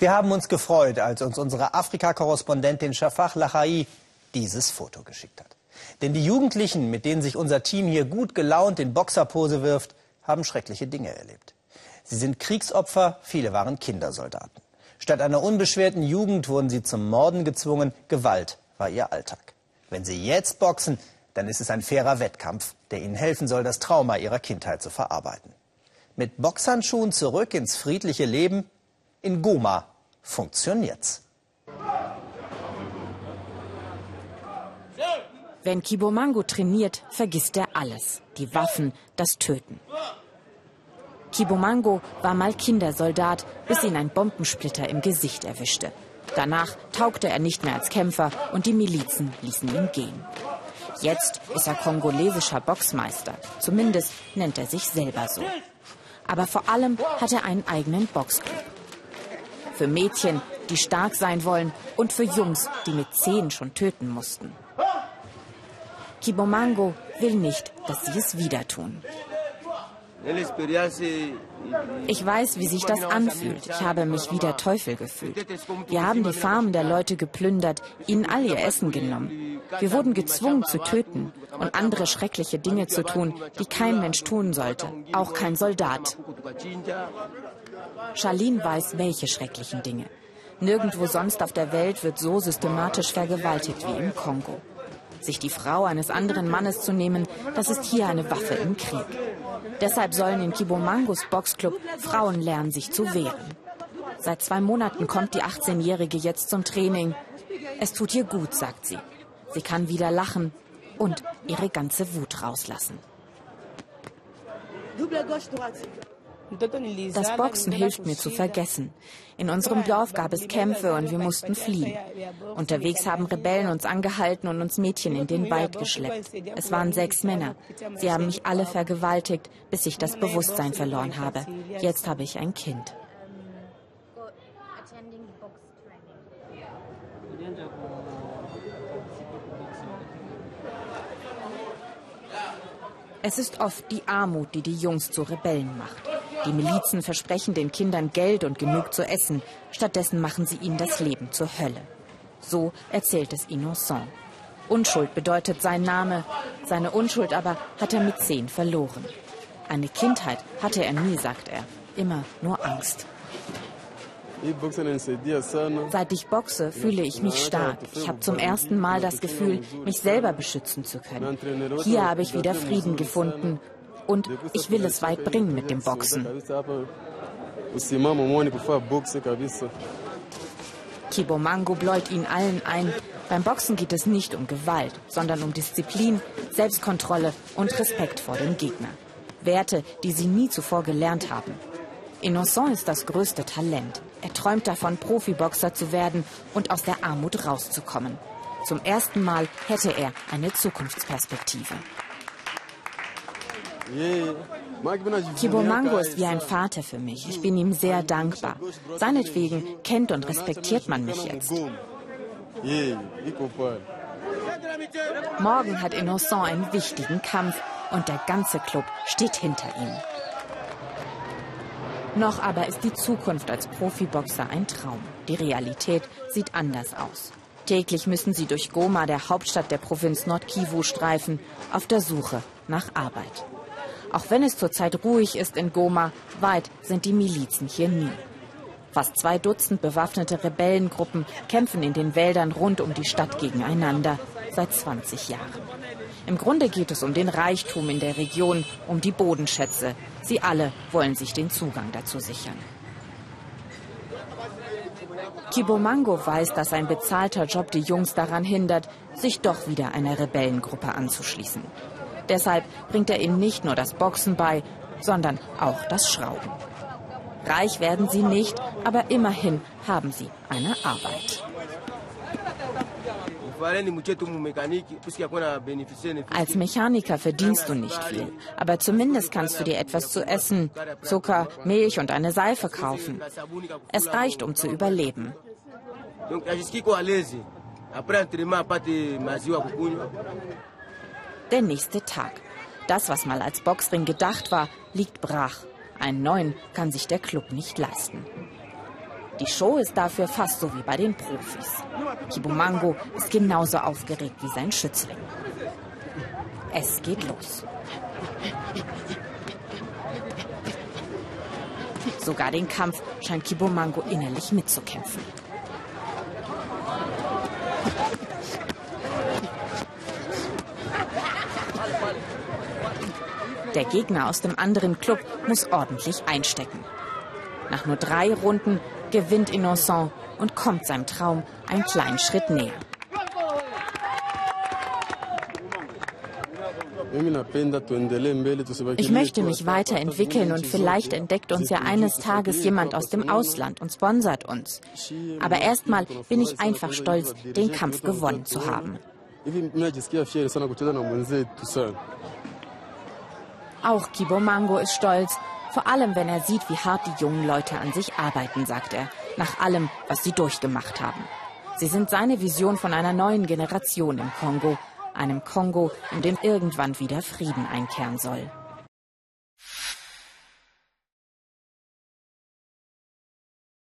Wir haben uns gefreut, als uns unsere Afrika-Korrespondentin Shafak Lachai dieses Foto geschickt hat. Denn die Jugendlichen, mit denen sich unser Team hier gut gelaunt in Boxerpose wirft, haben schreckliche Dinge erlebt. Sie sind Kriegsopfer, viele waren Kindersoldaten. Statt einer unbeschwerten Jugend wurden sie zum Morden gezwungen, Gewalt war ihr Alltag. Wenn sie jetzt boxen, dann ist es ein fairer Wettkampf, der ihnen helfen soll, das Trauma ihrer Kindheit zu verarbeiten. Mit Boxhandschuhen zurück ins friedliche Leben? In Goma funktioniert's. Wenn Kibomango trainiert, vergisst er alles. Die Waffen, das Töten. Kibomango war mal Kindersoldat, bis ihn ein Bombensplitter im Gesicht erwischte. Danach taugte er nicht mehr als Kämpfer und die Milizen ließen ihn gehen. Jetzt ist er kongolesischer Boxmeister. Zumindest nennt er sich selber so. Aber vor allem hat er einen eigenen Boxclub. Für Mädchen, die stark sein wollen und für Jungs, die mit zehn schon töten mussten. Kibomango will nicht, dass sie es wieder tun. Ich weiß, wie sich das anfühlt. Ich habe mich wie der Teufel gefühlt. Wir haben die Farmen der Leute geplündert, ihnen all ihr Essen genommen. Wir wurden gezwungen zu töten und andere schreckliche Dinge zu tun, die kein Mensch tun sollte, auch kein Soldat. Charlene weiß, welche schrecklichen Dinge. Nirgendwo sonst auf der Welt wird so systematisch vergewaltigt wie im Kongo. Sich die Frau eines anderen Mannes zu nehmen, das ist hier eine Waffe im Krieg. Deshalb sollen in Kibomangos Boxclub Frauen lernen, sich zu wehren. Seit zwei Monaten kommt die 18-Jährige jetzt zum Training. Es tut ihr gut, sagt sie. Sie kann wieder lachen und ihre ganze Wut rauslassen. Das Boxen hilft mir zu vergessen. In unserem Dorf gab es Kämpfe und wir mussten fliehen. Unterwegs haben Rebellen uns angehalten und uns Mädchen in den Wald geschleppt. Es waren sechs Männer. Sie haben mich alle vergewaltigt, bis ich das Bewusstsein verloren habe. Jetzt habe ich ein Kind. Es ist oft die Armut, die die Jungs zu Rebellen macht. Die Milizen versprechen den Kindern Geld und genug zu essen. Stattdessen machen sie ihnen das Leben zur Hölle. So erzählt es Innocent. Unschuld bedeutet sein Name. Seine Unschuld aber hat er mit zehn verloren. Eine Kindheit hatte er nie, sagt er. Immer nur Angst. Seit ich boxe, fühle ich mich stark. Ich habe zum ersten Mal das Gefühl, mich selber beschützen zu können. Hier habe ich wieder Frieden gefunden und ich will es weit bringen mit dem Boxen. Kibomango bläut ihn allen ein, beim Boxen geht es nicht um Gewalt, sondern um Disziplin, Selbstkontrolle und Respekt vor dem Gegner. Werte, die sie nie zuvor gelernt haben. Innocent ist das größte Talent. Er träumt davon, Profiboxer zu werden und aus der Armut rauszukommen. Zum ersten Mal hätte er eine Zukunftsperspektive. Kibomango ist wie ein Vater für mich. Ich bin ihm sehr dankbar. Seinetwegen kennt und respektiert man mich jetzt. Morgen hat Innocent einen wichtigen Kampf und der ganze Club steht hinter ihm. Noch aber ist die Zukunft als Profiboxer ein Traum. Die Realität sieht anders aus. Täglich müssen sie durch Goma, der Hauptstadt der Provinz Nordkivu, streifen, auf der Suche nach Arbeit. Auch wenn es zurzeit ruhig ist in Goma, weit sind die Milizen hier nie. Fast zwei Dutzend bewaffnete Rebellengruppen kämpfen in den Wäldern rund um die Stadt gegeneinander seit 20 Jahren. Im Grunde geht es um den Reichtum in der Region, um die Bodenschätze. Sie alle wollen sich den Zugang dazu sichern. Kibomango weiß, dass ein bezahlter Job die Jungs daran hindert, sich doch wieder einer Rebellengruppe anzuschließen. Deshalb bringt er ihnen nicht nur das Boxen bei, sondern auch das Schrauben. Reich werden sie nicht, aber immerhin haben sie eine Arbeit. Als Mechaniker verdienst du nicht viel, aber zumindest kannst du dir etwas zu essen, Zucker, Milch und eine Seife kaufen. Es reicht, um zu überleben. Der nächste Tag. Das, was mal als Boxring gedacht war, liegt brach. Einen neuen kann sich der Club nicht leisten. Die Show ist dafür fast so wie bei den Profis. Kibomango ist genauso aufgeregt wie sein Schützling. Es geht los. Sogar den Kampf scheint Kibomango innerlich mitzukämpfen. Der Gegner aus dem anderen Club muss ordentlich einstecken. Nach nur drei Runden gewinnt Innocent und kommt seinem Traum einen kleinen Schritt näher. Ich möchte mich weiterentwickeln und vielleicht entdeckt uns ja eines Tages jemand aus dem Ausland und sponsert uns. Aber erstmal bin ich einfach stolz, den Kampf gewonnen zu haben. Auch Kibo Mango ist stolz, vor allem wenn er sieht, wie hart die jungen Leute an sich arbeiten, sagt er, nach allem, was sie durchgemacht haben. Sie sind seine Vision von einer neuen Generation im Kongo, einem Kongo, in dem irgendwann wieder Frieden einkehren soll.